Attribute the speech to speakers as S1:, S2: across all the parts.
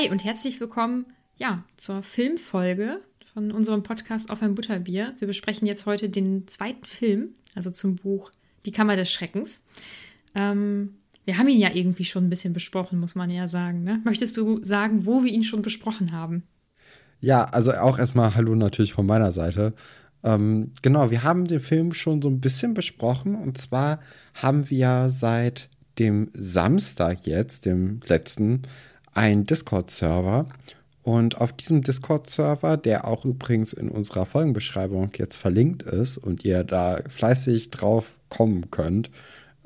S1: Hi und herzlich willkommen ja, zur Filmfolge von unserem Podcast Auf ein Butterbier. Wir besprechen jetzt heute den zweiten Film, also zum Buch Die Kammer des Schreckens. Ähm, wir haben ihn ja irgendwie schon ein bisschen besprochen, muss man ja sagen. Ne? Möchtest du sagen, wo wir ihn schon besprochen haben?
S2: Ja, also auch erstmal Hallo natürlich von meiner Seite. Ähm, genau, wir haben den Film schon so ein bisschen besprochen und zwar haben wir seit dem Samstag jetzt, dem letzten, einen Discord-Server. Und auf diesem Discord-Server, der auch übrigens in unserer Folgenbeschreibung jetzt verlinkt ist und ihr da fleißig drauf kommen könnt,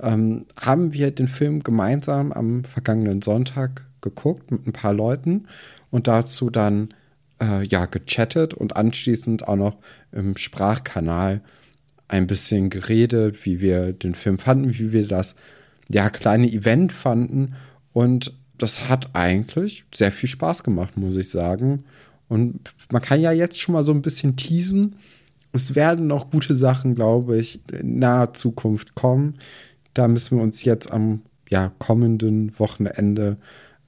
S2: ähm, haben wir den Film gemeinsam am vergangenen Sonntag geguckt mit ein paar Leuten und dazu dann äh, ja gechattet und anschließend auch noch im Sprachkanal ein bisschen geredet, wie wir den Film fanden, wie wir das ja kleine Event fanden und das hat eigentlich sehr viel Spaß gemacht, muss ich sagen. Und man kann ja jetzt schon mal so ein bisschen teasen. Es werden noch gute Sachen, glaube ich, in naher Zukunft kommen. Da müssen wir uns jetzt am ja, kommenden Wochenende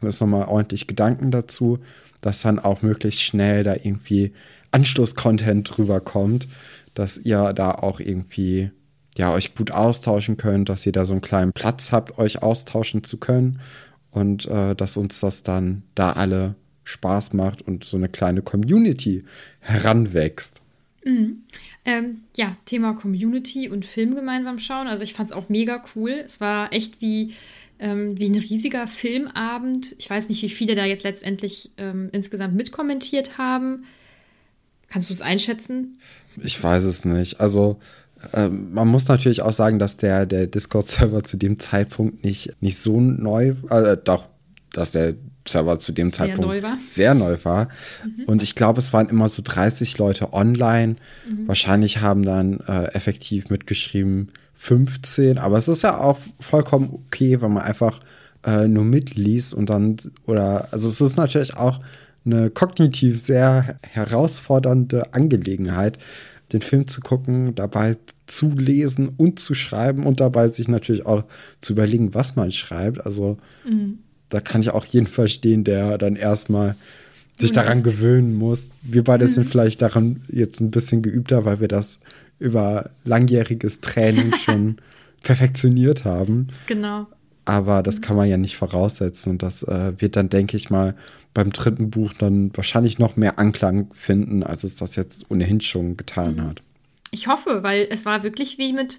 S2: müssen noch mal ordentlich Gedanken dazu, dass dann auch möglichst schnell da irgendwie Anschluss-Content drüber kommt, dass ihr da auch irgendwie ja euch gut austauschen könnt, dass ihr da so einen kleinen Platz habt, euch austauschen zu können und äh, dass uns das dann da alle Spaß macht und so eine kleine Community heranwächst.
S1: Mhm. Ähm, ja, Thema Community und Film gemeinsam schauen. Also ich fand es auch mega cool. Es war echt wie, ähm, wie ein riesiger Filmabend. Ich weiß nicht, wie viele da jetzt letztendlich ähm, insgesamt mitkommentiert haben. Kannst du es einschätzen?
S2: Ich weiß es nicht. Also ähm, man muss natürlich auch sagen, dass der, der Discord-Server zu dem Zeitpunkt nicht, nicht so neu, äh, doch, dass der Server zu dem sehr Zeitpunkt neu sehr neu war. Mhm. Und ich glaube, es waren immer so 30 Leute online. Mhm. Wahrscheinlich haben dann äh, effektiv mitgeschrieben 15. Aber es ist ja auch vollkommen okay, wenn man einfach äh, nur mitliest und dann, oder, also es ist natürlich auch eine kognitiv sehr herausfordernde Angelegenheit, den Film zu gucken, dabei zu lesen und zu schreiben und dabei sich natürlich auch zu überlegen, was man schreibt. Also mhm. da kann ich auch jeden verstehen, der dann erstmal sich daran gewöhnen muss. Wir beide mhm. sind vielleicht daran jetzt ein bisschen geübter, weil wir das über langjähriges Training schon perfektioniert haben.
S1: Genau.
S2: Aber das kann man ja nicht voraussetzen. Und das äh, wird dann, denke ich mal, beim dritten Buch dann wahrscheinlich noch mehr Anklang finden, als es das jetzt ohnehin schon getan mhm. hat.
S1: Ich hoffe, weil es war wirklich wie mit,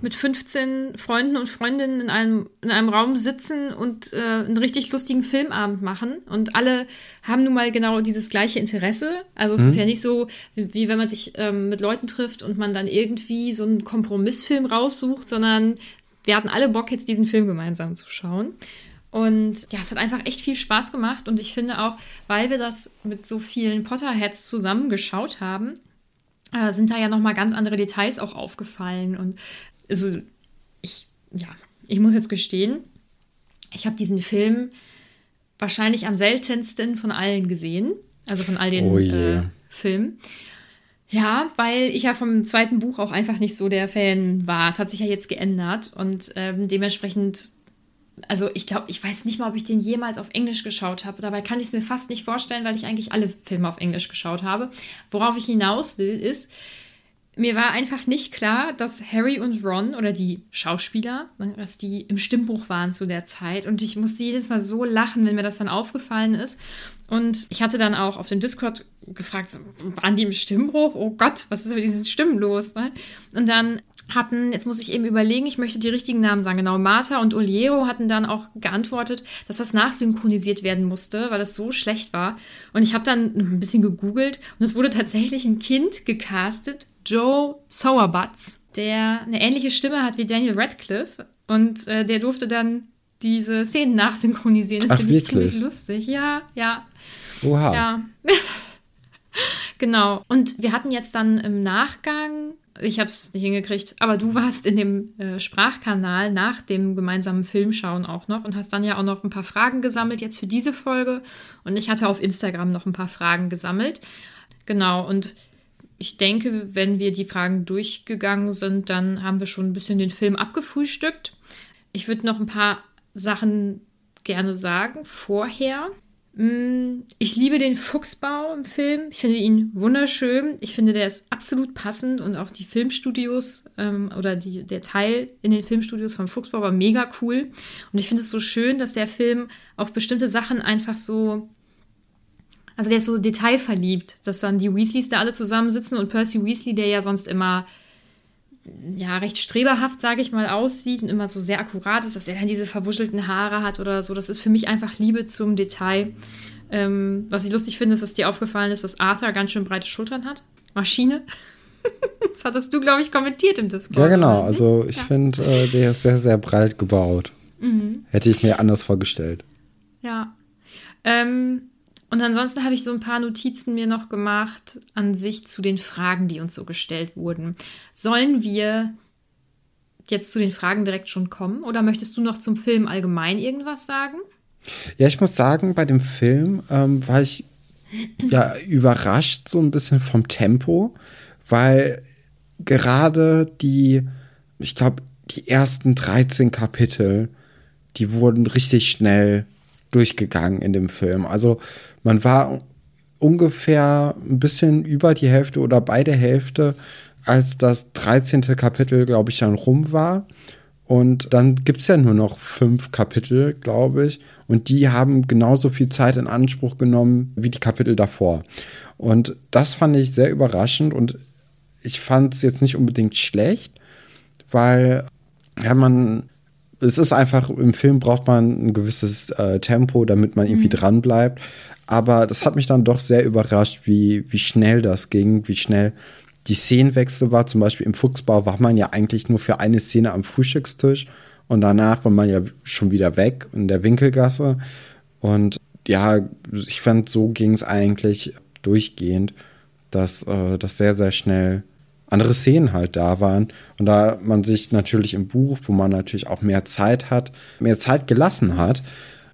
S1: mit 15 Freunden und Freundinnen in einem, in einem Raum sitzen und äh, einen richtig lustigen Filmabend machen. Und alle haben nun mal genau dieses gleiche Interesse. Also es mhm. ist ja nicht so, wie, wie wenn man sich ähm, mit Leuten trifft und man dann irgendwie so einen Kompromissfilm raussucht, sondern wir hatten alle Bock, jetzt diesen Film gemeinsam zu schauen. Und ja, es hat einfach echt viel Spaß gemacht. Und ich finde auch, weil wir das mit so vielen Potterheads zusammengeschaut haben, äh, sind da ja nochmal ganz andere Details auch aufgefallen. Und also ich, ja, ich muss jetzt gestehen, ich habe diesen Film wahrscheinlich am seltensten von allen gesehen. Also von all den
S2: Oh
S1: äh, Filmen. Ja, weil ich ja vom zweiten Buch auch einfach nicht so der Fan war. Es hat sich ja jetzt geändert und ähm, dementsprechend, also ich glaube, ich weiß nicht mal, ob ich den jemals auf Englisch geschaut habe. Dabei kann ich es mir fast nicht vorstellen, weil ich eigentlich alle Filme auf Englisch geschaut habe. Worauf ich hinaus will, ist, mir war einfach nicht klar, dass Harry und Ron oder die Schauspieler, ne, dass die im Stimmbruch waren zu der Zeit. Und ich musste jedes Mal so lachen, wenn mir das dann aufgefallen ist. Und ich hatte dann auch auf dem Discord gefragt, waren die im Stimmbruch? Oh Gott, was ist mit diesen Stimmen los? Ne? Und dann hatten, jetzt muss ich eben überlegen, ich möchte die richtigen Namen sagen. Genau, Martha und Oliero hatten dann auch geantwortet, dass das nachsynchronisiert werden musste, weil das so schlecht war. Und ich habe dann ein bisschen gegoogelt und es wurde tatsächlich ein Kind gecastet, Joe Sowerbutts, der eine ähnliche Stimme hat wie Daniel Radcliffe. Und äh, der durfte dann diese Szenen nachsynchronisieren. Das finde ich ziemlich lustig. Ja, ja.
S2: Oha.
S1: Ja. genau. Und wir hatten jetzt dann im Nachgang, ich habe es nicht hingekriegt, aber du warst in dem äh, Sprachkanal nach dem gemeinsamen Filmschauen auch noch und hast dann ja auch noch ein paar Fragen gesammelt jetzt für diese Folge. Und ich hatte auf Instagram noch ein paar Fragen gesammelt. Genau. Und ich denke, wenn wir die Fragen durchgegangen sind, dann haben wir schon ein bisschen den Film abgefrühstückt. Ich würde noch ein paar Sachen gerne sagen vorher. Mm, Ich liebe den Fuchsbau im Film. Ich finde ihn wunderschön. Ich finde, der ist absolut passend und auch die Filmstudios ähm, oder die, der Teil in den Filmstudios vom Fuchsbau war mega cool. Und ich finde es so schön, dass der Film auf bestimmte Sachen einfach so also der ist so detailverliebt, dass dann die Weasleys da alle zusammensitzen und Percy Weasley, der ja sonst immer ja recht streberhaft, sage ich mal, aussieht und immer so sehr akkurat ist, dass er dann diese verwuschelten Haare hat oder so. Das ist für mich einfach Liebe zum Detail. Ähm, was ich lustig finde, ist, dass dir aufgefallen ist, dass Arthur ganz schön breite Schultern hat. Maschine. das hattest du, glaube ich, kommentiert im Discord.
S2: Ja, genau.
S1: oder?
S2: Also ich
S1: Ja.
S2: finde, äh, der ist sehr, sehr breit gebaut. Hätte ich mir anders vorgestellt.
S1: Ja. Ähm, und ansonsten habe ich so ein paar Notizen mir noch gemacht an sich zu den Fragen, die uns so gestellt wurden. Sollen wir jetzt zu den Fragen direkt schon kommen oder möchtest du noch zum Film allgemein irgendwas sagen?
S2: Ja, ich muss sagen, bei dem Film ähm, war ich ja überrascht so ein bisschen vom Tempo, weil gerade die, ich glaube, die ersten 13 Kapitel, die wurden richtig schnell durchgegangen in dem Film. Also man war ungefähr ein bisschen über die Hälfte oder bei der Hälfte, als das 13. Kapitel, glaube ich, dann rum war. Und dann gibt es ja nur noch fünf Kapitel, glaube ich. Und die haben genauso viel Zeit in Anspruch genommen wie die Kapitel davor. Und das fand ich sehr überraschend. Und ich fand es jetzt nicht unbedingt schlecht, weil ja, man, es ist einfach, im Film braucht man ein gewisses äh, Tempo, damit man irgendwie dran bleibt. Aber das hat mich dann doch sehr überrascht, wie, wie schnell das ging, wie schnell die Szenenwechsel war. Zum Beispiel im Fuchsbau war man ja eigentlich nur für eine Szene am Frühstückstisch und danach war man ja schon wieder weg in der Winkelgasse. Und ja, ich fand, so ging es eigentlich durchgehend, dass äh, das sehr, sehr schnell andere Szenen halt da waren. Und da man sich natürlich im Buch, wo man natürlich auch mehr Zeit hat, mehr Zeit gelassen hat.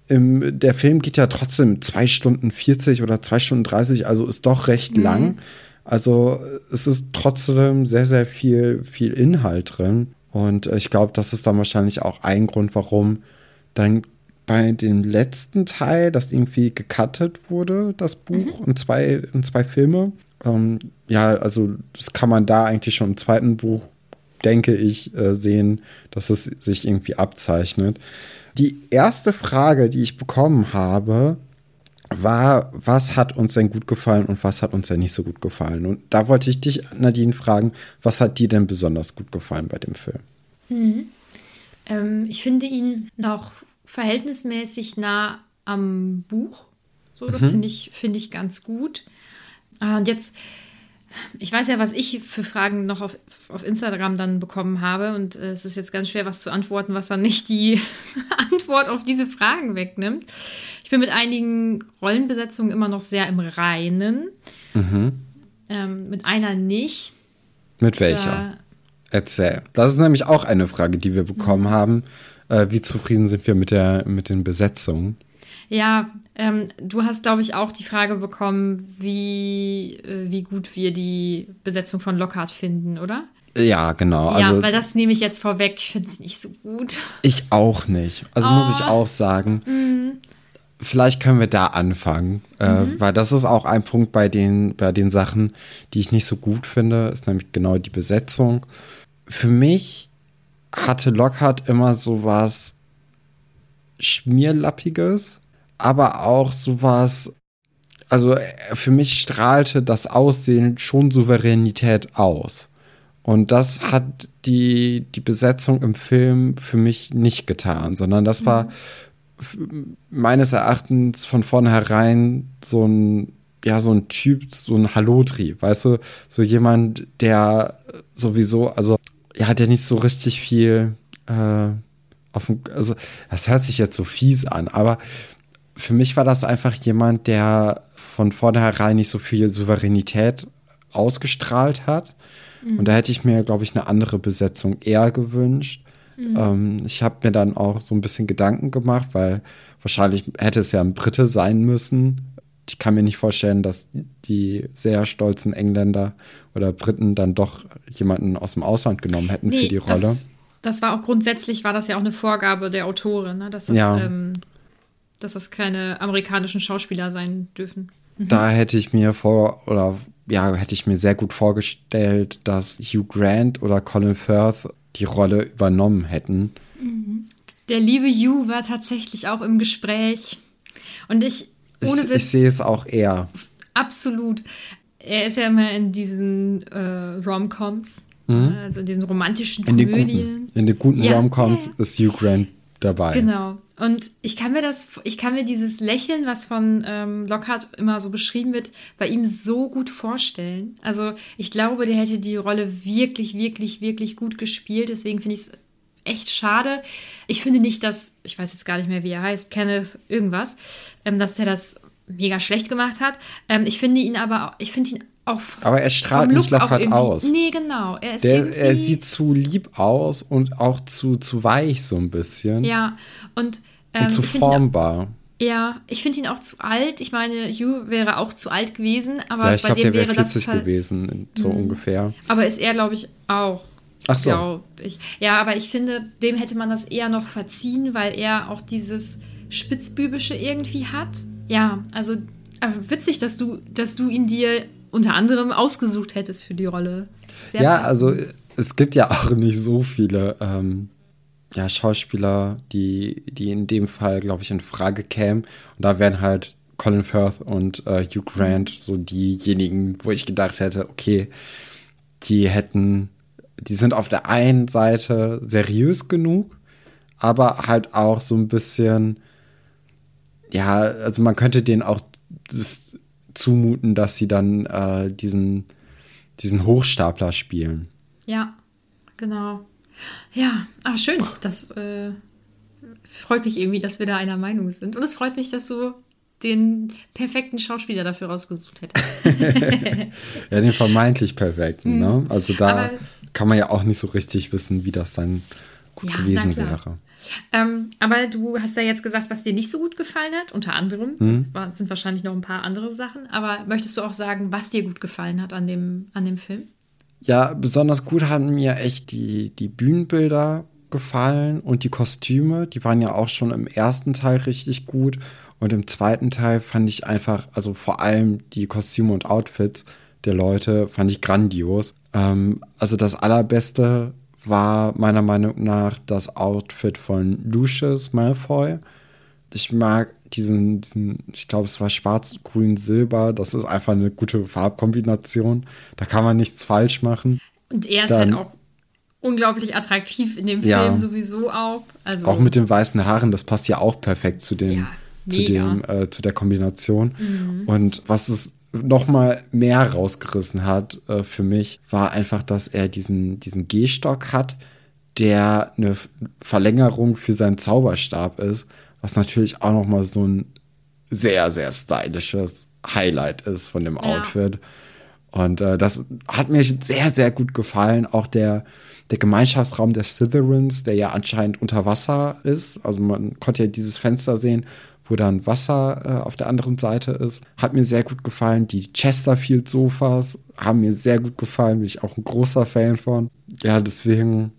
S2: Im, der Film geht ja trotzdem zwei Stunden 40 oder zwei Stunden 30, also ist doch recht lang. Also es ist trotzdem sehr, sehr viel, viel Inhalt drin. Und ich glaube, das ist dann wahrscheinlich auch ein Grund, warum dann bei dem letzten Teil, das irgendwie gecuttet wurde, das Buch, in, zwei, in zwei Filme. Ähm, ja, also das kann man da eigentlich schon im zweiten Buch, denke ich, äh, sehen, dass es sich irgendwie abzeichnet. Die erste Frage, die ich bekommen habe, war, was hat uns denn gut gefallen und was hat uns denn nicht so gut gefallen? Und da wollte ich dich, Nadine, fragen, was hat dir denn besonders gut gefallen bei dem Film?
S1: Ähm, ich finde ihn noch verhältnismäßig nah am Buch. So, das finde ich, finde ich ganz gut. Ah, und jetzt ich weiß ja, was ich für Fragen noch auf, auf Instagram dann bekommen habe. Und äh, es ist jetzt ganz schwer, was zu antworten, was dann nicht die Antwort auf diese Fragen wegnimmt. Ich bin mit einigen Rollenbesetzungen immer noch sehr im Reinen. Mhm. Ähm, mit einer nicht.
S2: Mit welcher? Da, Erzähl. Das ist nämlich auch eine Frage, die wir bekommen mhm. haben. Äh, wie zufrieden sind wir mit, der, mit den Besetzungen?
S1: Ja, ähm, du hast, glaube ich, auch die Frage bekommen, wie, äh, wie gut wir die Besetzung von Lockhart finden, oder?
S2: Ja, genau.
S1: Ja, also, weil das nehme ich jetzt vorweg. Ich finde es nicht so gut.
S2: Ich auch nicht. Also oh. muss ich oh. auch sagen. Mhm. Vielleicht können wir da anfangen, äh, mhm. weil das ist auch ein Punkt bei den, bei den Sachen, die ich nicht so gut finde, ist nämlich genau die Besetzung. Für mich hatte Lockhart immer so was Schmierlappiges aber auch sowas, also äh, für mich strahlte das Aussehen schon Souveränität aus. Und das hat die, die Besetzung im Film für mich nicht getan, sondern das war meines Erachtens von vornherein so ein, ja, so ein Typ, so ein Hallotri, weißt du, so jemand, der sowieso, also er hat ja nicht so richtig viel, äh, auf, also das hört sich jetzt so fies an, aber für mich war das einfach jemand, der von vornherein nicht so viel Souveränität ausgestrahlt hat. Mhm. Und da hätte ich mir, glaube ich, eine andere Besetzung eher gewünscht. Mhm. Ähm, ich habe mir dann auch so ein bisschen Gedanken gemacht, weil wahrscheinlich hätte es ja ein Brite sein müssen. Ich kann mir nicht vorstellen, dass die sehr stolzen Engländer oder Briten dann doch jemanden aus dem Ausland genommen hätten nee, für die Rolle.
S1: Das, das, war auch grundsätzlich, war das ja auch eine Vorgabe der Autorin, ne? dass das ja. ähm, dass das keine amerikanischen Schauspieler sein dürfen.
S2: Mhm. Da hätte ich mir vor, oder ja, hätte ich mir sehr gut vorgestellt, dass Hugh Grant oder Colin Firth die Rolle übernommen hätten.
S1: Mhm. Der liebe Hugh war tatsächlich auch im Gespräch. Und ich, ohne
S2: ich, Witz. Ich sehe es auch eher.
S1: Absolut. Er ist ja immer in diesen äh, Rom-Coms, mhm. also in diesen romantischen
S2: in Komödien. Den guten, in den guten ja, Rom-Coms yeah. ist Hugh Grant dabei.
S1: Genau. Und ich kann mir das, ich kann mir dieses Lächeln, was von ähm, Lockhart immer so beschrieben wird, bei ihm so gut vorstellen. Also ich glaube, der hätte die Rolle wirklich, wirklich, wirklich gut gespielt. Deswegen finde ich es echt schade. Ich finde nicht, dass, ich weiß jetzt gar nicht mehr, wie er heißt, Kenneth irgendwas, ähm, dass der das mega schlecht gemacht hat. Ähm, ich finde ihn aber, ich finde ihn auch
S2: Aber er strahlt nicht Lockhart aus.
S1: Nee, genau.
S2: Er, Der, er sieht zu lieb aus und auch zu, zu weich so ein bisschen.
S1: Ja, und,
S2: ähm, und zu formbar.
S1: Ja, ich finde ihn auch zu alt. Ich meine, Hugh wäre auch zu alt gewesen, aber
S2: ja, ich
S1: bei
S2: glaub,
S1: dem
S2: der
S1: wäre
S2: 40
S1: das
S2: gewesen, so mhm. ungefähr.
S1: Aber ist er, glaube ich, auch.
S2: Ach so.
S1: Ich. Ja, aber ich finde, dem hätte man das eher noch verziehen, weil er auch dieses Spitzbübische irgendwie hat. Ja, also witzig, dass du, dass du ihn dir unter anderem ausgesucht hättest für die Rolle.
S2: Sehr ja, passend. also es gibt ja auch nicht so viele ähm, ja, Schauspieler, die, die in dem Fall, glaube ich, in Frage kämen. Und da wären halt Colin Firth und äh, Hugh Grant so diejenigen, wo ich gedacht hätte, okay, die hätten, die sind auf der einen Seite seriös genug, aber halt auch so ein bisschen, ja, also man könnte denen auch das zumuten, dass sie dann äh, diesen, diesen Hochstapler spielen.
S1: Ja, genau. Ja, ah, schön. Das äh, freut mich irgendwie, dass wir da einer Meinung sind. Und es freut mich, dass du den perfekten Schauspieler dafür rausgesucht hättest.
S2: ja, den vermeintlich perfekten, ne? Mhm. Also da Aber, kann man ja auch nicht so richtig wissen, wie das dann gut ja, gewesen wäre.
S1: Ähm, aber du hast ja jetzt gesagt, was dir nicht so gut gefallen hat, unter anderem. Mhm. Das sind wahrscheinlich noch ein paar andere Sachen. Aber möchtest du auch sagen, was dir gut gefallen hat an dem, an dem Film?
S2: Ja, besonders gut haben mir echt die, die Bühnenbilder gefallen und die Kostüme. Die waren ja auch schon im ersten Teil richtig gut. Und im zweiten Teil fand ich einfach, also vor allem die Kostüme und Outfits der Leute, fand ich grandios. Ähm, also das Allerbeste war meiner Meinung nach das Outfit von Lucius Malfoy. Ich mag diesen, diesen ich glaube, es war schwarz, grün, silber. Das ist einfach eine gute Farbkombination. Da kann man nichts falsch machen.
S1: Und er ist Dann, halt auch unglaublich attraktiv in dem Film ja, sowieso auch. Also,
S2: auch mit den weißen Haaren, das passt ja auch perfekt zu dem, ja, zu dem, äh, zu der Kombination. Mhm. Und was ist noch mal mehr rausgerissen hat äh, für mich, war einfach, dass er diesen, diesen Gehstock hat, der eine Verlängerung für seinen Zauberstab ist, was natürlich auch noch mal so ein sehr, sehr stylisches Highlight ist von dem ja. Outfit. Und äh, das hat mir sehr, sehr gut gefallen. Auch der, der Gemeinschaftsraum der Slytherins, der ja anscheinend unter Wasser ist. Also man konnte ja dieses Fenster sehen, wo dann Wasser äh, auf der anderen Seite ist. Hat mir sehr gut gefallen. Die Chesterfield-Sofas haben mir sehr gut gefallen. Bin ich auch ein großer Fan von. Ja, deswegen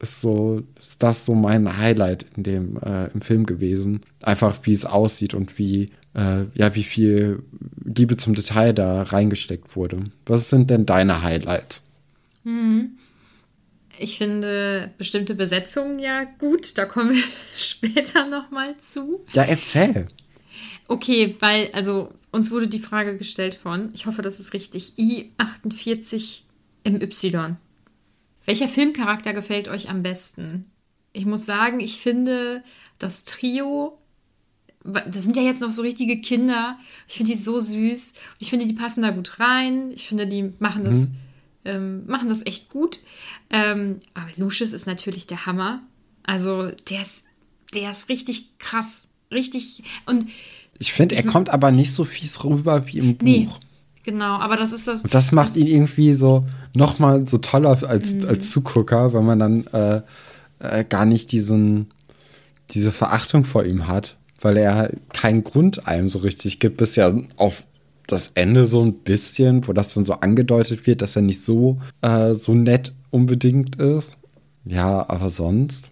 S2: ist so, ist das so mein Highlight in dem, äh, im Film gewesen. Einfach wie es aussieht und wie, äh, ja, wie viel Liebe zum Detail da reingesteckt wurde. Was sind denn deine Highlights?
S1: Mhm. Ich finde bestimmte Besetzungen ja gut, da kommen wir später nochmal zu.
S2: Ja, erzähl.
S1: Okay, weil, also uns wurde die Frage gestellt von, ich hoffe, das ist richtig, I48MY. Welcher Filmcharakter gefällt euch am besten? Ich muss sagen, ich finde das Trio, das sind ja jetzt noch so richtige Kinder. Ich finde die so süß. Ich finde, die passen da gut rein. Ich finde, die machen das, mhm. Ähm, machen das echt gut. Ähm, aber Lucius ist natürlich der Hammer. Also, der ist, der ist richtig krass. Richtig. Und
S2: ich finde, er kommt aber nicht so fies rüber wie im Buch. Nee,
S1: Genau, aber das ist das.
S2: Und das macht das, ihn irgendwie so nochmal so toller als, mhm. als Zugucker, weil man dann äh, äh, gar nicht diesen, diese Verachtung vor ihm hat, weil er keinen Grund einem so richtig gibt, bis ja auf das Ende so ein bisschen, wo das dann so angedeutet wird, dass er nicht so, äh, so nett unbedingt ist. Ja, aber sonst.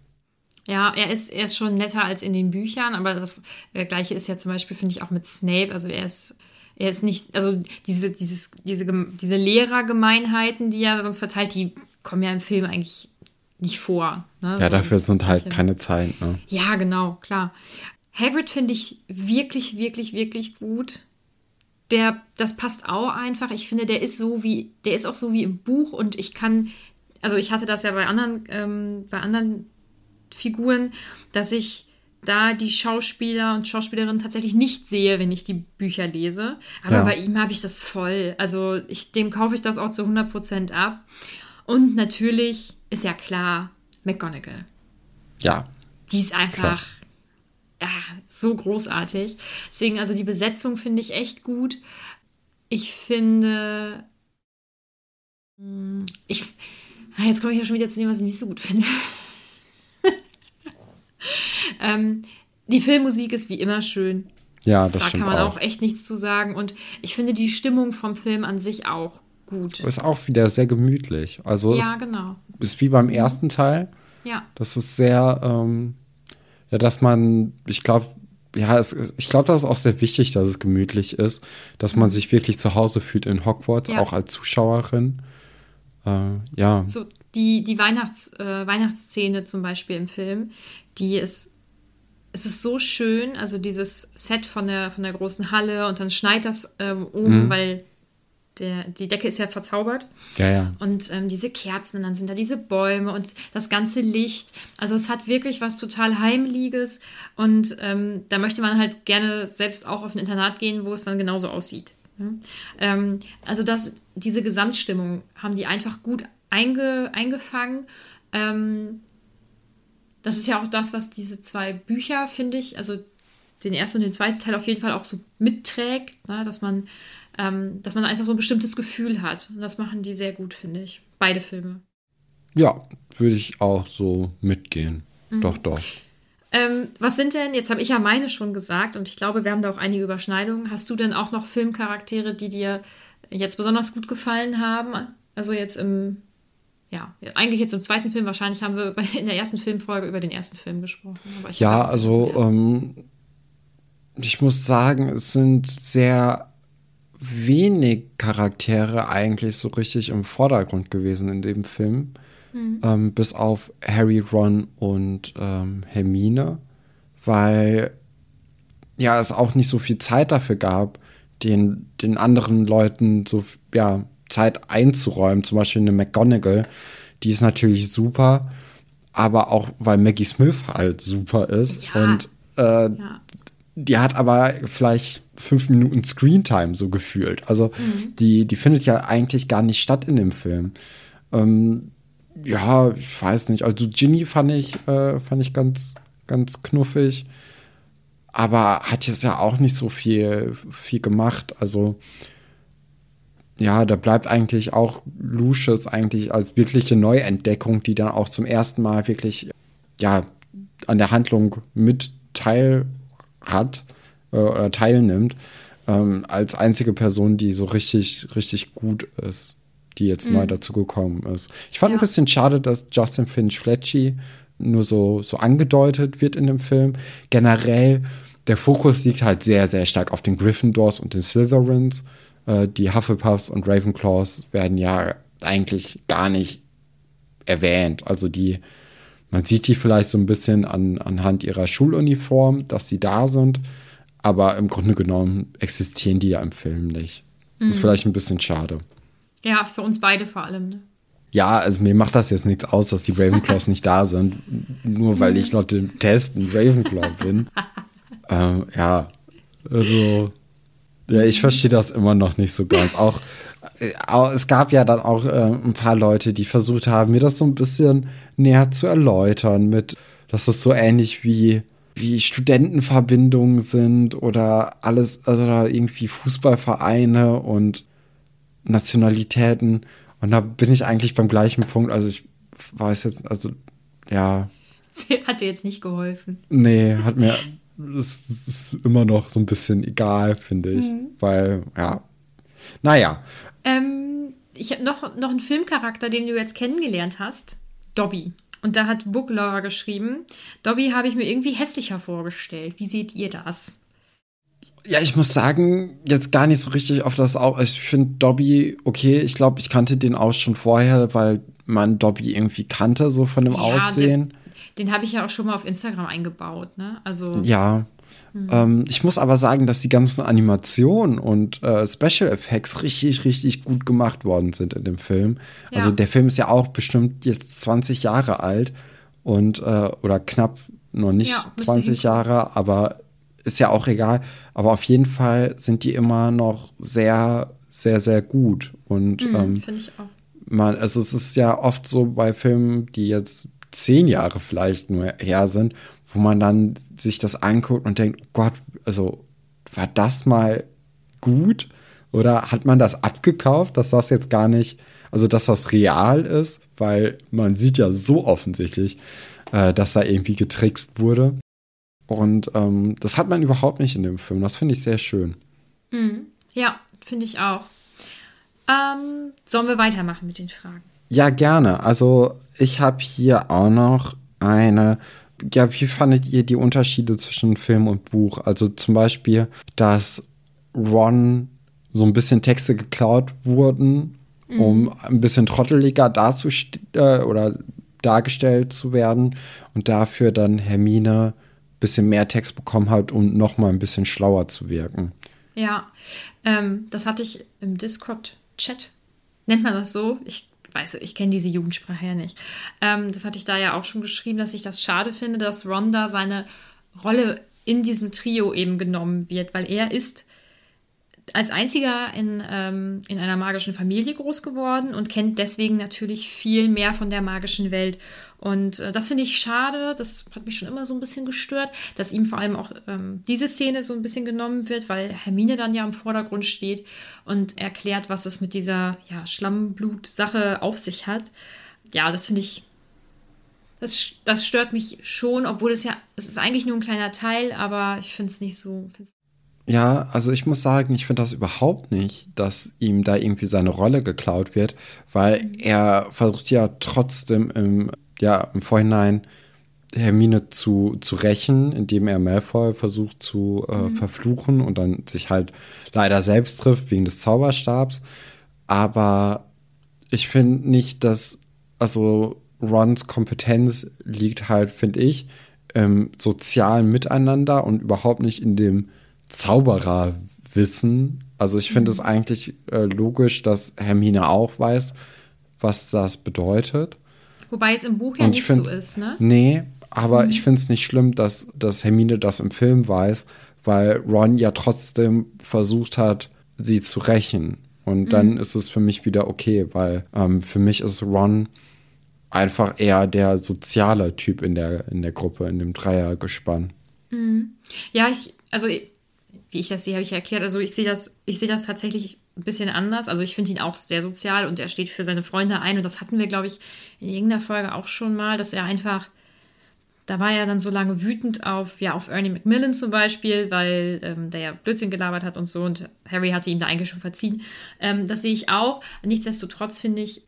S1: Ja, er ist, er ist schon netter als in den Büchern, aber das äh, Gleiche ist ja zum Beispiel, finde ich, auch mit Snape. Also er ist er ist nicht, also diese, dieses, diese, diese Lehrergemeinheiten, die er sonst verteilt, die kommen ja im Film eigentlich nicht vor.
S2: Ne? Ja, so dafür sind halt keine Zeit. Ne?
S1: Ja, genau, klar. Hagrid finde ich wirklich, wirklich, wirklich gut. Der, das passt auch einfach. Ich finde, der ist so wie, der ist auch so wie im Buch und ich kann, also ich hatte das ja bei anderen, ähm, bei anderen Figuren, dass ich da die Schauspieler und Schauspielerinnen tatsächlich nicht sehe, wenn ich die Bücher lese. Aber ja. bei ihm habe ich das voll. Also ich, dem kaufe ich das auch zu 100% ab. Und natürlich ist ja klar, McGonagall.
S2: Ja.
S1: Die ist einfach ja, so großartig. Deswegen, also die Besetzung finde ich echt gut. Ich finde. Hm, ich, ah, jetzt komme ich ja schon wieder zu dem, was ich nicht so gut finde. Ähm, die Filmmusik ist wie immer schön.
S2: Ja, das
S1: Da
S2: kann
S1: man
S2: auch.
S1: auch echt nichts zu sagen. Und ich finde die Stimmung vom Film an sich auch gut.
S2: Ist auch wieder sehr gemütlich. Also
S1: ja, genau.
S2: Ist wie beim ersten Teil.
S1: Ja.
S2: Das ist sehr, ähm, ja, dass man, ich glaube, ja, es, ich glaube, das ist auch sehr wichtig, dass es gemütlich ist, dass man mhm. sich wirklich zu Hause fühlt in Hogwarts, ja. auch als Zuschauerin. Äh, ja.
S1: So, die, die Weihnachts, äh, Weihnachtsszene zum Beispiel im Film, die ist es ist so schön, also dieses Set von der, von der großen Halle und dann schneit das ähm, oben, mhm. weil der, die Decke ist ja verzaubert.
S2: Ja, ja.
S1: Und ähm, diese Kerzen und dann sind da diese Bäume und das ganze Licht. Also es hat wirklich was total Heimliches und ähm, da möchte man halt gerne selbst auch auf ein Internat gehen, wo es dann genauso aussieht. Ne? Ähm, also das, diese Gesamtstimmung haben die einfach gut einge, eingefangen. Ähm, das ist ja auch das, was diese zwei Bücher, finde ich, also den ersten und den zweiten Teil auf jeden Fall auch so mitträgt, ne? dass man ähm, dass man einfach so ein bestimmtes Gefühl hat. Und das machen die sehr gut, finde ich. Beide Filme.
S2: Ja, würde ich auch so mitgehen. Mhm. Doch, doch.
S1: Ähm, was sind denn, jetzt habe ich ja meine schon gesagt und ich glaube, wir haben da auch einige Überschneidungen. Hast du denn auch noch Filmcharaktere, die dir jetzt besonders gut gefallen haben? Also jetzt im ja, eigentlich jetzt im zweiten Film, wahrscheinlich haben wir in der ersten Filmfolge über den ersten Film gesprochen.
S2: ja, also ähm, ich muss sagen, es sind sehr wenig Charaktere eigentlich so richtig im Vordergrund gewesen in dem Film. Mhm. Ähm, bis auf Harry, Ron und ähm, Hermine, weil ja es auch nicht so viel Zeit dafür gab, den, den anderen Leuten so ja, Zeit einzuräumen. Zum Beispiel eine McGonagall, die ist natürlich super, aber auch weil Maggie Smith halt super ist. Ja. Und äh, ja. Die hat aber vielleicht fünf Minuten Screentime so gefühlt. Also mhm. die, die findet ja eigentlich gar nicht statt in dem Film. Ähm, ja, ich weiß nicht. Also Ginny fand ich, äh, fand ich ganz, ganz knuffig. Aber hat jetzt ja auch nicht so viel, viel gemacht. Also ja, da bleibt eigentlich auch Lucius eigentlich als wirkliche Neuentdeckung, die dann auch zum ersten Mal wirklich ja an der Handlung mit teil hat äh, oder teilnimmt, ähm, als einzige Person, die so richtig, richtig gut ist, die jetzt mhm. neu dazugekommen ist. Ich fand ja. ein bisschen schade, dass Justin Finch Fletchy nur so, so angedeutet wird in dem Film. Generell, der Fokus liegt halt sehr, sehr stark auf den Gryffindors und den Slytherins. Äh, die Hufflepuffs und Ravenclaws werden ja eigentlich gar nicht erwähnt. Also die, man sieht die vielleicht so ein bisschen an, anhand ihrer Schuluniform, dass sie da sind, aber im Grunde genommen existieren die ja im Film nicht. Mhm. Ist vielleicht ein bisschen schade.
S1: Ja, für uns beide vor allem. Ne?
S2: Ja, also mir macht das jetzt nichts aus, dass die Ravenclaws nicht da sind, nur weil ich laut dem Test ein Ravenclaw bin. ähm, ja, also ja, ich verstehe das immer noch nicht so ganz. Auch es gab ja dann auch äh, ein paar Leute, die versucht haben, mir das so ein bisschen näher zu erläutern, mit, dass es so ähnlich wie wie Studentenverbindungen sind oder alles, also irgendwie Fußballvereine und Nationalitäten. Und da bin ich eigentlich beim gleichen Punkt. Also ich weiß jetzt, also ja.
S1: Sie hat dir jetzt nicht geholfen.
S2: Nee, hat mir, es ist immer noch so ein bisschen egal, finde ich. Mhm. Weil, ja. Naja.
S1: Ähm, ich habe noch, noch einen Filmcharakter, den du jetzt kennengelernt hast. Dobby. Und da hat Booklaw geschrieben, Dobby habe ich mir irgendwie hässlicher vorgestellt. Wie seht ihr das?
S2: Ja, ich muss sagen, jetzt gar nicht so richtig auf das auch. Ich finde Dobby, okay, ich glaube, ich kannte den auch schon vorher, weil man Dobby irgendwie kannte, so von dem ja, Aussehen.
S1: Den, den habe ich ja auch schon mal auf Instagram eingebaut, ne? Also.
S2: Ja. Hm. Ähm, ich muss aber sagen, dass die ganzen Animationen und äh, Special Effects richtig, richtig gut gemacht worden sind in dem Film. Ja. Also der Film ist ja auch bestimmt jetzt 20 Jahre alt und äh, oder knapp noch nicht ja, 20 Jahre, aber ist ja auch egal. Aber auf jeden Fall sind die immer noch sehr, sehr, sehr gut. Und mhm, ähm, finde ich auch. Man, also es ist ja oft so bei Filmen, die jetzt zehn Jahre vielleicht nur her sind, wo man dann sich das anguckt und denkt, oh Gott, also war das mal gut? Oder hat man das abgekauft, dass das jetzt gar nicht, also dass das real ist? Weil man sieht ja so offensichtlich, äh, dass da irgendwie getrickst wurde. Und ähm, das hat man überhaupt nicht in dem Film. Das finde ich sehr schön.
S1: Mhm. Ja, finde ich auch. Ähm, sollen wir weitermachen mit den Fragen?
S2: Ja, gerne. Also ich habe hier auch noch eine. Ja, wie fandet ihr die Unterschiede zwischen Film und Buch? Also zum Beispiel, dass Ron so ein bisschen Texte geklaut wurden, mhm. um ein bisschen trotteliger darzustellen äh, oder dargestellt zu werden und dafür dann Hermine bisschen mehr Text bekommen hat, um noch mal ein bisschen schlauer zu wirken.
S1: Ja, ähm, das hatte ich im Discord-Chat. Nennt man das so? Ich weiß, ich kenne diese Jugendsprache ja nicht. Ähm, das hatte ich da ja auch schon geschrieben, dass ich das schade finde, dass Ronda seine Rolle in diesem Trio eben genommen wird, weil er ist als einziger in, ähm, in einer magischen Familie groß geworden und kennt deswegen natürlich viel mehr von der magischen Welt. Und äh, das finde ich schade. Das hat mich schon immer so ein bisschen gestört, dass ihm vor allem auch ähm, diese Szene so ein bisschen genommen wird, weil Hermine dann ja im Vordergrund steht und erklärt, was es mit dieser ja, Schlammblut-Sache auf sich hat. Ja, das finde ich. Das, das stört mich schon, obwohl es ja, es ist eigentlich nur ein kleiner Teil, aber ich finde es nicht so.
S2: Ja, also ich muss sagen, ich finde das überhaupt nicht, dass ihm da irgendwie seine Rolle geklaut wird, weil er versucht ja trotzdem im, ja, im Vorhinein Hermine zu, zu rächen, indem er Malfoy versucht zu äh, mhm. verfluchen und dann sich halt leider selbst trifft wegen des Zauberstabs. Aber ich finde nicht, dass, also Rons Kompetenz liegt halt, finde ich, im sozialen Miteinander und überhaupt nicht in dem Zauberer wissen. Also ich finde mhm. es eigentlich äh, logisch, dass Hermine auch weiß, was das bedeutet.
S1: Wobei es im Buch ja nicht find, so ist, ne?
S2: Nee, aber mhm. ich finde es nicht schlimm, dass, dass Hermine das im Film weiß, weil Ron ja trotzdem versucht hat, sie zu rächen. Und dann ist es für mich wieder okay, weil ähm, für mich ist Ron einfach eher der soziale Typ in der, in der Gruppe, in dem Dreiergespann.
S1: Ja, ich, also wie ich das sehe, habe ich ja erklärt. Also ich sehe das, ich sehe das tatsächlich ein bisschen anders. Also ich finde ihn auch sehr sozial und er steht für seine Freunde ein. Und das hatten wir, glaube ich, in irgendeiner Folge auch schon mal, dass er einfach, da war er dann so lange wütend auf, ja, auf Ernie McMillan zum Beispiel, weil ähm, der ja Blödsinn gelabert hat und so und Harry hatte ihm da eigentlich schon verziehen. Ähm, das sehe ich auch. Nichtsdestotrotz finde ich,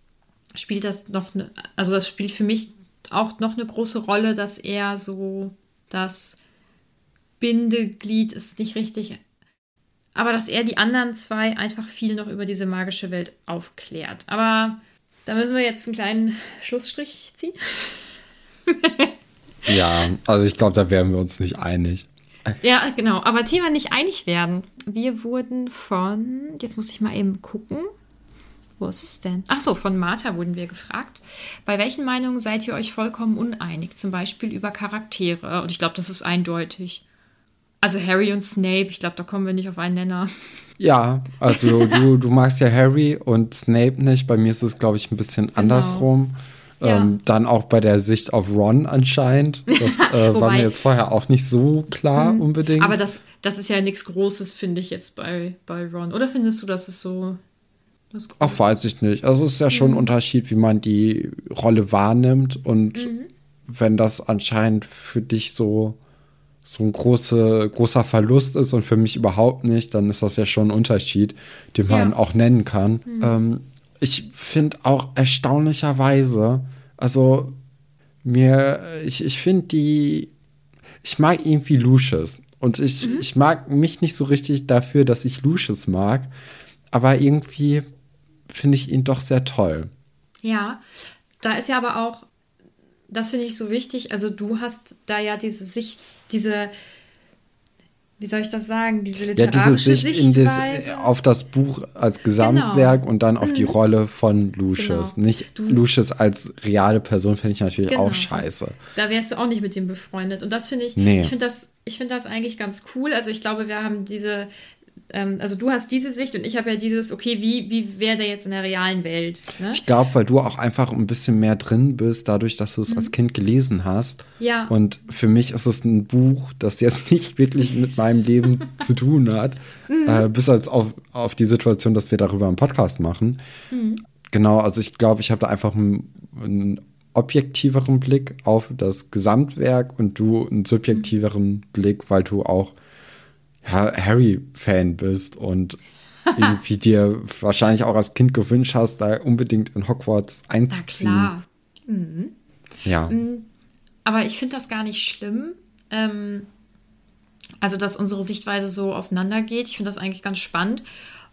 S1: spielt das noch, ne, also das spielt für mich auch noch eine große Rolle, dass er so das Bindeglied ist nicht richtig. Aber dass er die anderen zwei einfach viel noch über diese magische Welt aufklärt. Aber da müssen wir jetzt einen kleinen Schlussstrich ziehen.
S2: Ja, also ich glaube, da wären wir uns nicht einig.
S1: Ja, genau. Aber Thema nicht einig werden. Wir wurden von, jetzt muss ich mal eben gucken. Wo ist es denn? Ach so, von Martha wurden wir gefragt. Bei welchen Meinungen seid ihr euch vollkommen uneinig? Zum Beispiel über Charaktere. Und ich glaube, das ist eindeutig. Also Harry und Snape, ich glaube, da kommen wir nicht auf einen Nenner.
S2: Ja, also du, du magst ja Harry und Snape nicht. Bei mir ist es, glaube ich, ein bisschen andersrum.
S1: Genau. Ja.
S2: Ähm, dann auch bei der Sicht auf Ron anscheinend. Das äh, war mir jetzt vorher auch nicht so klar unbedingt.
S1: Aber das, das ist ja nichts Großes, finde ich jetzt bei, bei Ron. Oder findest du, dass es so was
S2: Ach, weiß ich nicht. Also es ist ja schon ein Unterschied, wie man die Rolle wahrnimmt. Und wenn das anscheinend für dich so, so ein große, großer Verlust ist und für mich überhaupt nicht, dann ist das ja schon ein Unterschied, den man
S1: Ja.
S2: auch nennen kann. Ähm, ich finde auch erstaunlicherweise, also mir, ich, ich finde die, ich mag irgendwie Lucius. Und ich, ich mag mich nicht so richtig dafür, dass ich Lucius mag. Aber irgendwie finde ich ihn doch sehr toll.
S1: Ja, da ist ja aber auch, das finde ich so wichtig, also du hast da ja diese Sicht, diese, wie soll ich das sagen, diese
S2: Ja, diese
S1: literarische
S2: Sicht
S1: Sichtweise.
S2: auf das Buch als Gesamtwerk und dann auf die Rolle von Lucius.
S1: Genau.
S2: Nicht
S1: Du-
S2: Lucius als reale Person finde ich natürlich
S1: Genau.
S2: auch scheiße.
S1: Da wärst du auch nicht mit dem befreundet. Und das finde ich,
S2: Nee.
S1: ich finde das, ich finde das eigentlich ganz cool. Also ich glaube, wir haben diese, ähm, also du hast diese Sicht und ich habe ja dieses, okay, wie, wie wäre der jetzt in der realen Welt? Ne?
S2: Ich glaube, weil du auch einfach ein bisschen mehr drin bist, dadurch, dass du es als Kind gelesen hast.
S1: Mhm. Ja.
S2: Und für mich ist es ein Buch, das jetzt nicht wirklich mit meinem Leben zu tun hat.
S1: Mhm.
S2: Äh, bis als auf, auf die Situation, dass wir darüber einen Podcast machen.
S1: Mhm.
S2: Genau, also ich glaube, ich habe da einfach einen, einen objektiveren Blick auf das Gesamtwerk und du einen subjektiveren Blick, weil du auch Harry-Fan bist und irgendwie dir wahrscheinlich auch als Kind gewünscht hast, da unbedingt in Hogwarts
S1: Na
S2: einzuziehen.
S1: klar.
S2: Ja.
S1: Aber ich finde das gar nicht schlimm. Ähm, also, dass unsere Sichtweise so auseinandergeht. Ich finde das eigentlich ganz spannend.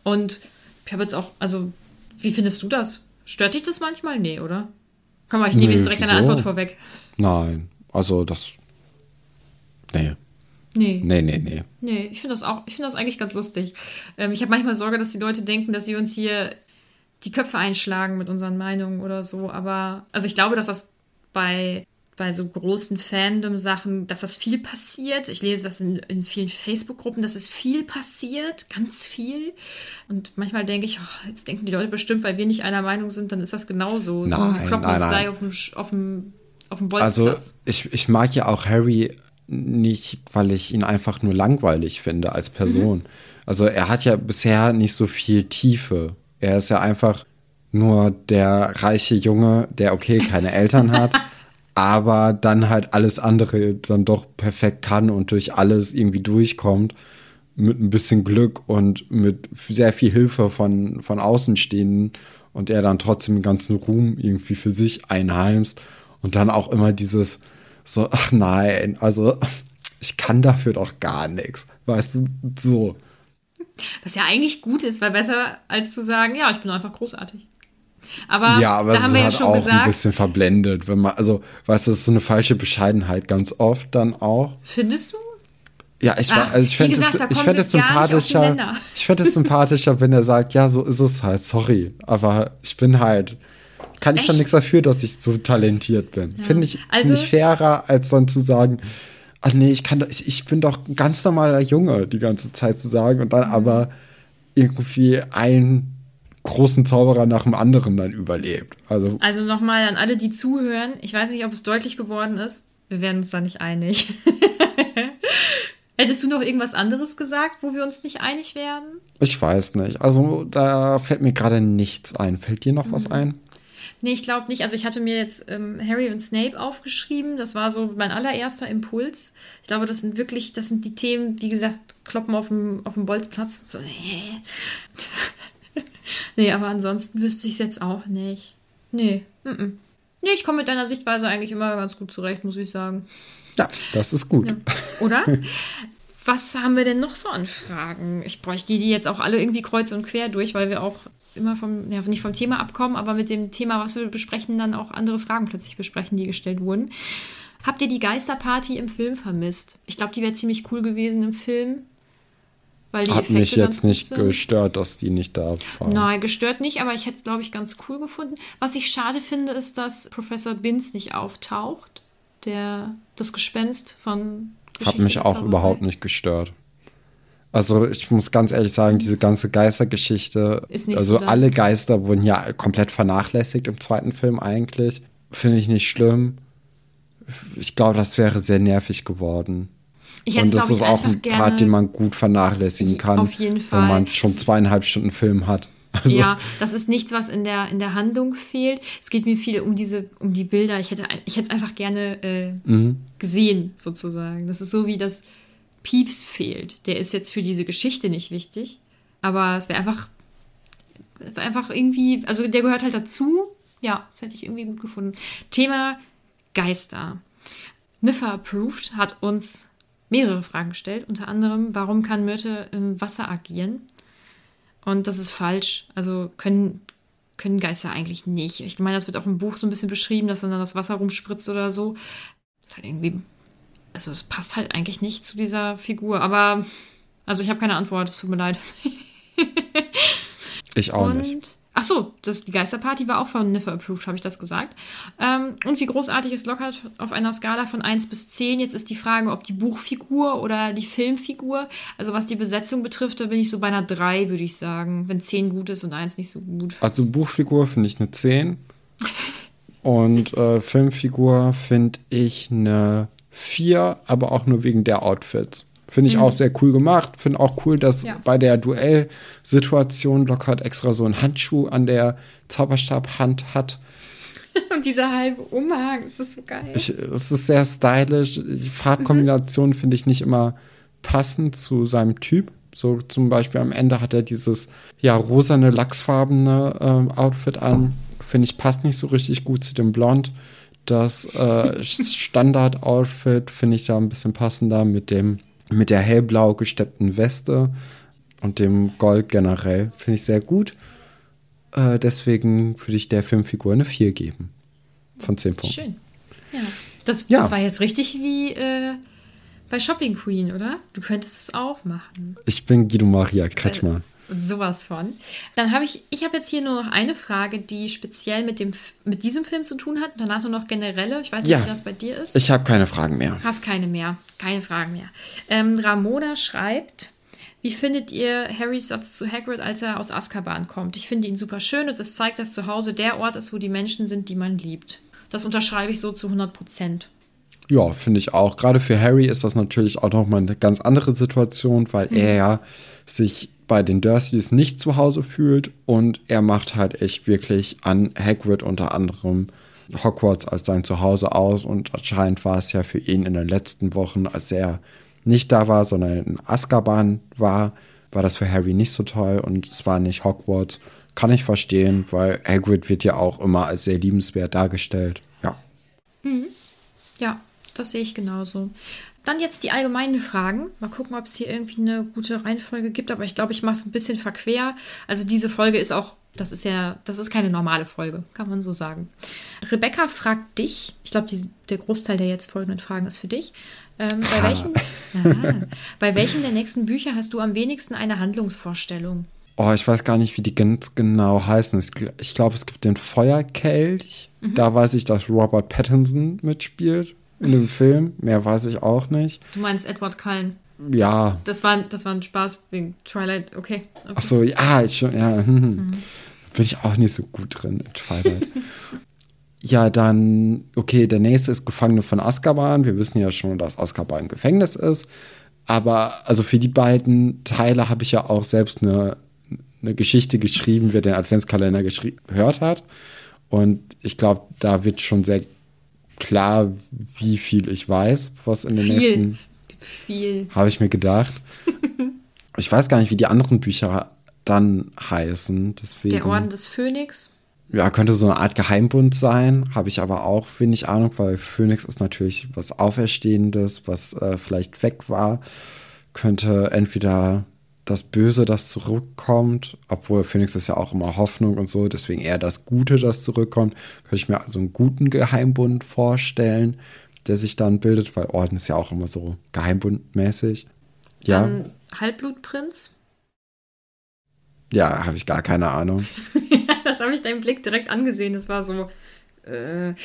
S1: Und ich habe jetzt auch, also, wie findest du das? Stört dich das manchmal? Nee, oder? Komm mal, ich nehme jetzt direkt deine
S2: wieso?
S1: Antwort vorweg.
S2: Nein, also das. Nee,
S1: Nee.
S2: nee, nee, nee.
S1: Nee, ich finde das auch, ich finde das eigentlich ganz lustig. Ähm, ich habe manchmal Sorge, dass die Leute denken, dass sie uns hier die Köpfe einschlagen mit unseren Meinungen oder so. Aber, also ich glaube, dass das bei, bei so großen Fandom-Sachen, dass das viel passiert. Ich lese das in, in vielen Facebook-Gruppen, dass es viel passiert, ganz viel. Und manchmal denke ich, oh, jetzt denken die Leute bestimmt, weil wir nicht einer Meinung sind, dann ist das genauso. so
S2: Nein,
S1: ein Kloppen
S2: nein.
S1: gleich auf dem, auf dem, auf dem
S2: Also
S1: Bolzplatz.
S2: ich, ich mag ja auch Harry nicht, weil ich ihn einfach nur langweilig finde als Person. Also er hat ja bisher nicht so viel Tiefe. Er ist ja einfach nur der reiche Junge, der okay keine Eltern hat, aber dann halt alles andere dann doch perfekt kann und durch alles irgendwie durchkommt mit ein bisschen Glück und mit sehr viel Hilfe von, von Außenstehenden und er dann trotzdem den ganzen Ruhm irgendwie für sich einheimst und dann auch immer dieses so, ach nein, also ich kann dafür doch gar nichts, weißt du, so.
S1: Was ja eigentlich gut ist, weil besser als zu sagen, ja, ich bin einfach großartig. Aber,
S2: ja, aber
S1: da haben
S2: ist
S1: wir ja
S2: halt
S1: schon
S2: auch ein
S1: gesagt,
S2: bisschen verblendet, wenn man, also, weißt du, das ist so eine falsche Bescheidenheit ganz oft dann auch.
S1: findest du?
S2: Ja, ich,
S1: Ach,
S2: also ich fände es, ich fänd es sympathischer. Ich fände es sympathischer, wenn er sagt, ja, so ist es halt, sorry. Aber ich bin halt, kann ich schon
S1: Echt?
S2: nichts dafür, dass ich so talentiert bin. Finde ich,
S1: Also-
S2: ich fairer, als dann zu sagen, ach nee, ich kann ich, ich bin doch ein ganz normaler Junge die ganze Zeit zu sagen und dann
S1: Mhm.
S2: aber irgendwie einen großen Zauberer nach dem anderen dann überlebt. Also
S1: Also nochmal an alle, die zuhören. Ich weiß nicht, ob es deutlich geworden ist. Wir werden uns da nicht einig. Hättest du noch irgendwas anderes gesagt, wo wir uns nicht einig werden?
S2: ich weiß nicht. Also da fällt mir gerade nichts ein. Fällt dir noch was
S1: Mhm.
S2: ein?
S1: Nee, ich glaube nicht. Also ich hatte mir jetzt ähm, Harry und Snape aufgeschrieben. Das war so mein allererster Impuls. Ich glaube, das sind wirklich, das sind die Themen, wie gesagt, kloppen auf dem, auf dem Bolzplatz. So, nee. nee, aber ansonsten wüsste ich es jetzt auch nicht. Nee, -mm. Nee, ich komme mit deiner Sichtweise eigentlich immer ganz gut zurecht, muss ich sagen.
S2: Ja, das ist gut.
S1: Ja. Oder? Was haben wir denn noch so an Fragen? Ich gehe die jetzt auch alle irgendwie kreuz und quer durch, weil wir auch immer vom, ja, nicht vom Thema abkommen, aber mit dem Thema, was wir besprechen, dann auch andere Fragen plötzlich besprechen, die gestellt wurden. Habt ihr die Geisterparty im Film vermisst? Ich glaube, die wäre ziemlich cool gewesen im Film. Weil die
S2: Hat
S1: Effekte
S2: mich jetzt nicht
S1: sind.
S2: gestört, dass die nicht da war.
S1: Nein, gestört nicht, aber ich hätte es, glaube ich, ganz cool gefunden. Was ich schade finde, ist, dass Professor Binz nicht auftaucht. Der, das Gespenst von
S2: Hat
S1: Geschichte
S2: mich
S1: der
S2: auch
S1: Zauberei.
S2: überhaupt nicht gestört. Also ich muss ganz ehrlich sagen, diese ganze Geistergeschichte,
S1: Ist nicht
S2: also
S1: so
S2: alle. Geister wurden ja komplett vernachlässigt im zweiten Film eigentlich. Finde ich nicht schlimm. Ich glaube, das wäre sehr nervig geworden.
S1: Ich hätte
S2: Und das ist auch ein. Part, den man gut vernachlässigen kann,
S1: Auf jeden
S2: wenn
S1: Fall.
S2: man schon zweieinhalb Stunden Film hat. Also,
S1: Ja, das ist nichts, was in der, in der Handlung fehlt. Es geht mir viel um diese, um die Bilder. Ich hätte, ich hätte es einfach gerne äh,
S2: Mhm.
S1: gesehen, sozusagen. Das ist so wie das Peeves fehlt. Der ist jetzt für diese Geschichte nicht wichtig, aber es wäre einfach, einfach irgendwie, also der gehört halt dazu. Ja, das hätte ich irgendwie gut gefunden. Thema Geister. Niffer Approved hat uns mehrere Fragen gestellt, unter anderem, warum kann Myrte im Wasser agieren? Und das ist falsch. Also können, können Geister eigentlich nicht. Ich meine, das wird auch im Buch so ein bisschen beschrieben, dass dann das Wasser rumspritzt oder so. Das ist halt irgendwie. Also es passt halt eigentlich nicht zu dieser Figur. Aber. Also ich habe keine Antwort, es tut mir leid.
S2: ich auch
S1: und.
S2: nicht.
S1: Ach so, das, die Geisterparty war auch von Niffer approved, habe ich das gesagt. Ähm, und wie großartig ist Lockhart auf einer Skala von 1 bis 10? Jetzt ist die Frage, ob die Buchfigur oder die Filmfigur. Also was die Besetzung betrifft, da bin ich so bei einer 3, würde ich sagen. Wenn 10 gut ist und 1 nicht so gut.
S2: Also Buchfigur finde ich eine 10. Und äh, Filmfigur finde ich eine 4, aber auch nur wegen der Outfits. Finde ich auch sehr cool gemacht. Finde auch cool, dass
S1: Mhm. Ja.
S2: bei der Duellsituation Lockhart extra so einen Handschuh an der Zauberstabhand hat.
S1: Und dieser halbe Umhang, das ist so geil.
S2: Ich, es ist sehr stylisch. Die Farbkombination finde ich nicht immer passend zu seinem Typ. So zum Beispiel am Ende hat er dieses ja rosane, lachsfarbene ähm, Outfit an. Finde ich passt nicht so richtig gut zu dem Blond. Das äh, Standard-Outfit finde ich da ein bisschen passender mit dem mit der hellblau gesteppten Weste und dem Gold generell. Finde ich sehr gut. Äh, deswegen würde ich der Filmfigur eine 4 geben. Von 10 Punkten.
S1: Schön. Ja. Das,
S2: Ja.
S1: das war jetzt richtig wie äh, bei Shopping Queen, oder? Du könntest es auch machen.
S2: Ich bin Guido Maria Kretschmer.
S1: Sowas von. Dann habe ich, ich habe jetzt hier nur noch eine Frage, die speziell mit, dem, mit diesem Film zu tun hat. Danach nur noch generelle. Ich weiß nicht,
S2: Ja.
S1: wie das bei dir ist.
S2: Ich habe keine Fragen mehr.
S1: Hast keine mehr. Keine Fragen mehr. Ähm, Ramona schreibt, wie findet ihr Harrys Satz zu Hagrid, als er aus Azkaban kommt? Ich finde ihn super schön und es zeigt, dass zu Hause der Ort ist, wo die Menschen sind, die man liebt. Das unterschreibe ich so zu 100 Prozent.
S2: Ja, finde ich auch. Gerade für Harry ist das natürlich auch nochmal eine ganz andere Situation, weil er ja sich bei den Dursleys nicht zu Hause fühlt und er macht halt echt wirklich an Hagrid unter anderem Hogwarts als sein Zuhause aus und anscheinend war es ja für ihn in den letzten Wochen, als er nicht da war, sondern in Azkaban war, war das für Harry nicht so toll und es war nicht Hogwarts. Kann ich verstehen, weil Hagrid wird ja auch immer als sehr liebenswert dargestellt. Ja.
S1: Ja, das sehe ich genauso. Dann jetzt die allgemeinen Fragen. Mal gucken, ob es hier irgendwie eine gute Reihenfolge gibt, aber ich glaube, ich mache es ein bisschen verquer. Also diese Folge ist auch, das ist ja, das ist keine normale Folge, kann man so sagen. Rebecca fragt dich, ich glaube, der Großteil der jetzt folgenden Fragen ist für dich. Ähm, bei, welchen, Aha. bei welchen der nächsten Bücher hast du am wenigsten eine Handlungsvorstellung?
S2: Oh, ich weiß gar nicht, wie die ganz genau heißen. Ich glaube, es gibt den Feuerkelch. Da weiß ich, dass Robert Pattinson mitspielt. In dem Film. Mehr weiß ich auch nicht.
S1: Du meinst Edward Cullen.
S2: Ja.
S1: Das war, das war ein Spaß wegen Twilight, okay. okay.
S2: Ach so, ja, ich schon, ja. Hm. Mhm. Bin ich auch nicht so gut drin in Twilight. ja, dann, okay, der nächste ist Gefangene von Azkaban. Wir wissen ja schon, dass Azkaban ein Gefängnis ist. Aber also für die beiden Teile habe ich ja auch selbst eine, eine Geschichte geschrieben, wer den Adventskalender gehört hat. Und ich glaube, da wird schon sehr klar, wie viel ich weiß, was in den viel, nächsten. Viel. Habe ich mir gedacht. ich weiß gar nicht, wie die anderen Bücher dann heißen. Deswegen,
S1: Der Orden des Phönix.
S2: Ja, könnte so eine Art Geheimbund sein. Habe ich aber auch wenig Ahnung, weil Phönix ist natürlich was Auferstehendes, was äh, vielleicht weg war. Könnte entweder das Böse, das zurückkommt, obwohl Phoenix ist ja auch immer Hoffnung und so, deswegen eher das Gute, das zurückkommt. Könnte ich mir also einen guten Geheimbund vorstellen, der sich dann bildet, weil Orden ist ja auch immer so geheimbundmäßig. Ja. Dann
S1: Halbblutprinz?
S2: Ja, habe ich gar keine Ahnung.
S1: das habe ich deinen Blick direkt angesehen. Das war so. Äh,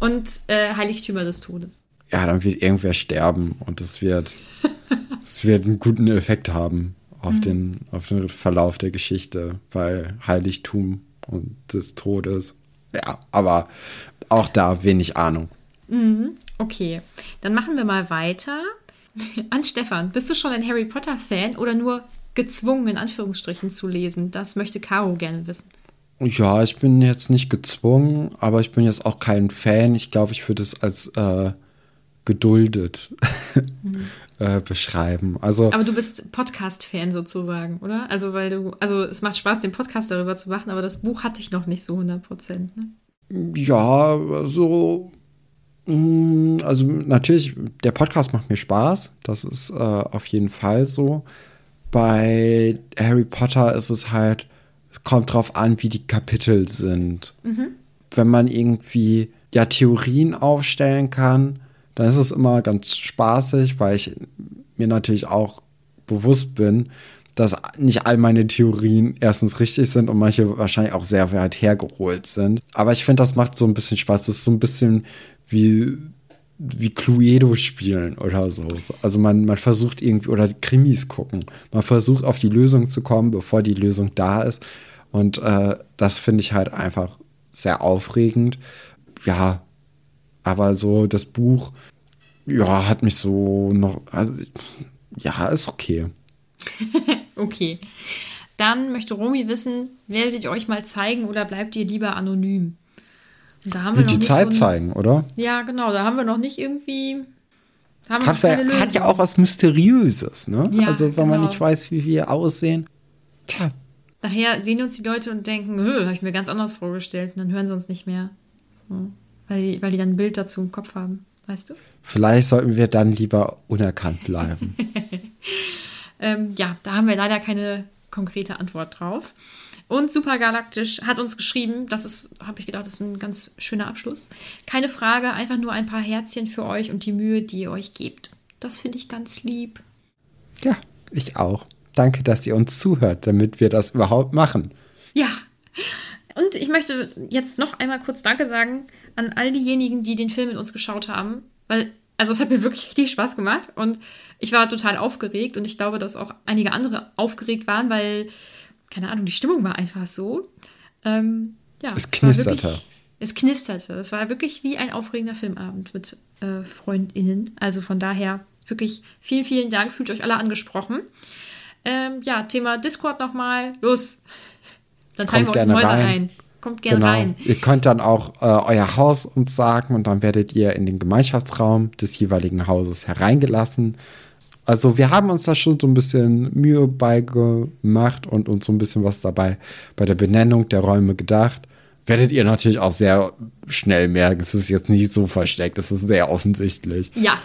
S1: und äh, Heiligtümer des Todes.
S2: Ja, dann wird irgendwer sterben und es wird, es wird einen guten Effekt haben auf, mhm. den, auf den Verlauf der Geschichte, weil Heiligtum und des Todes. Ja, aber auch da wenig Ahnung.
S1: Mhm. Okay, dann machen wir mal weiter. An Stefan, bist du schon ein Harry Potter-Fan oder nur gezwungen, in Anführungsstrichen, zu lesen? Das möchte Caro gerne wissen.
S2: Ja, ich bin jetzt nicht gezwungen, aber ich bin jetzt auch kein Fan. Ich glaube, ich würde es als äh, geduldet mhm. äh, beschreiben. Also,
S1: aber du bist Podcast-Fan sozusagen, oder? Also, weil du, also es macht Spaß, den Podcast darüber zu machen, aber das Buch hatte ich noch nicht so 100 Prozent. Ne?
S2: Ja, so. Mm, also natürlich, der Podcast macht mir Spaß. Das ist äh, auf jeden Fall so. Bei Harry Potter ist es halt, es kommt drauf an, wie die Kapitel sind. Mhm. Wenn man irgendwie ja Theorien aufstellen kann, dann ist es immer ganz spaßig, weil ich mir natürlich auch bewusst bin, dass nicht all meine Theorien erstens richtig sind und manche wahrscheinlich auch sehr weit hergeholt sind. Aber ich finde, das macht so ein bisschen Spaß. Das ist so ein bisschen wie, wie Cluedo spielen oder so. Also man, man versucht irgendwie, oder Krimis gucken. Man versucht auf die Lösung zu kommen, bevor die Lösung da ist. Und äh, das finde ich halt einfach sehr aufregend. Ja, aber so das Buch, ja, hat mich so noch. Also, ja, ist okay.
S1: okay. Dann möchte Romy wissen, werdet ihr euch mal zeigen oder bleibt ihr lieber anonym?
S2: Und da haben wir noch die Zeit so ein, zeigen, oder?
S1: Ja, genau. Da haben wir noch nicht irgendwie.
S2: Hat, wir, hat, ja auch was Mysteriöses, ne? Ja, also, wenn genau. man nicht weiß, wie wir aussehen. Tja.
S1: Daher sehen uns die Leute und denken, habe ich mir ganz anders vorgestellt. Und dann hören sie uns nicht mehr. So weil die, weil die dann ein Bild dazu im Kopf haben, weißt du?
S2: Vielleicht sollten wir dann lieber unerkannt bleiben.
S1: ähm, ja, da haben wir leider keine konkrete Antwort drauf. Und Supergalaktisch hat uns geschrieben, das ist, habe ich gedacht, das ist ein ganz schöner Abschluss. Keine Frage, einfach nur ein paar Herzchen für euch und die Mühe, die ihr euch gebt. Das finde ich ganz lieb.
S2: Ja, ich auch. Danke, dass ihr uns zuhört, damit wir das überhaupt machen.
S1: Ja. Und ich möchte jetzt noch einmal kurz Danke sagen an all diejenigen, die den Film mit uns geschaut haben, weil, also es hat mir wirklich richtig Spaß gemacht und ich war total aufgeregt und ich glaube, dass auch einige andere aufgeregt waren, weil, keine Ahnung, die Stimmung war einfach so. Ähm, ja,
S2: es knisterte. Wirklich,
S1: es knisterte. Es war wirklich wie ein aufregender Filmabend mit äh, FreundInnen. Also von daher wirklich vielen, vielen Dank. Fühlt euch alle angesprochen. Ähm, ja, Thema Discord nochmal. Los! Dann teilen wir euch Häuser rein. ein. Kommt gerne genau. rein.
S2: Ihr könnt dann auch äh, euer Haus uns sagen und dann werdet ihr in den Gemeinschaftsraum des jeweiligen Hauses hereingelassen. Also wir haben uns da schon so ein bisschen Mühe beigemacht und uns so ein bisschen was dabei bei der Benennung der Räume gedacht. Werdet ihr natürlich auch sehr schnell merken, es ist jetzt nicht so versteckt, es ist sehr offensichtlich.
S1: Ja.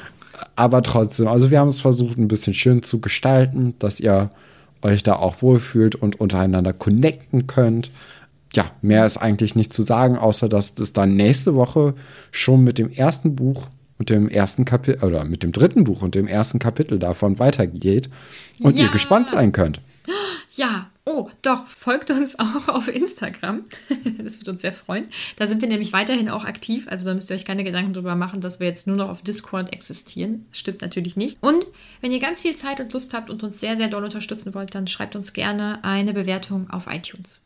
S2: Aber trotzdem, also wir haben es versucht, ein bisschen schön zu gestalten, dass ihr euch da auch wohlfühlt und untereinander connecten könnt ja, mehr ist eigentlich nicht zu sagen, außer dass es dann nächste Woche schon mit dem ersten Buch und dem ersten Kapitel oder mit dem dritten Buch und dem ersten Kapitel davon weitergeht und ja. ihr gespannt sein könnt.
S1: Ja, Oh, doch, folgt uns auch auf Instagram. Das wird uns sehr freuen. Da sind wir nämlich weiterhin auch aktiv. Also da müsst ihr euch keine Gedanken drüber machen, dass wir jetzt nur noch auf Discord existieren. Das stimmt natürlich nicht. Und wenn ihr ganz viel Zeit und Lust habt und uns sehr, sehr doll unterstützen wollt, dann schreibt uns gerne eine Bewertung auf iTunes.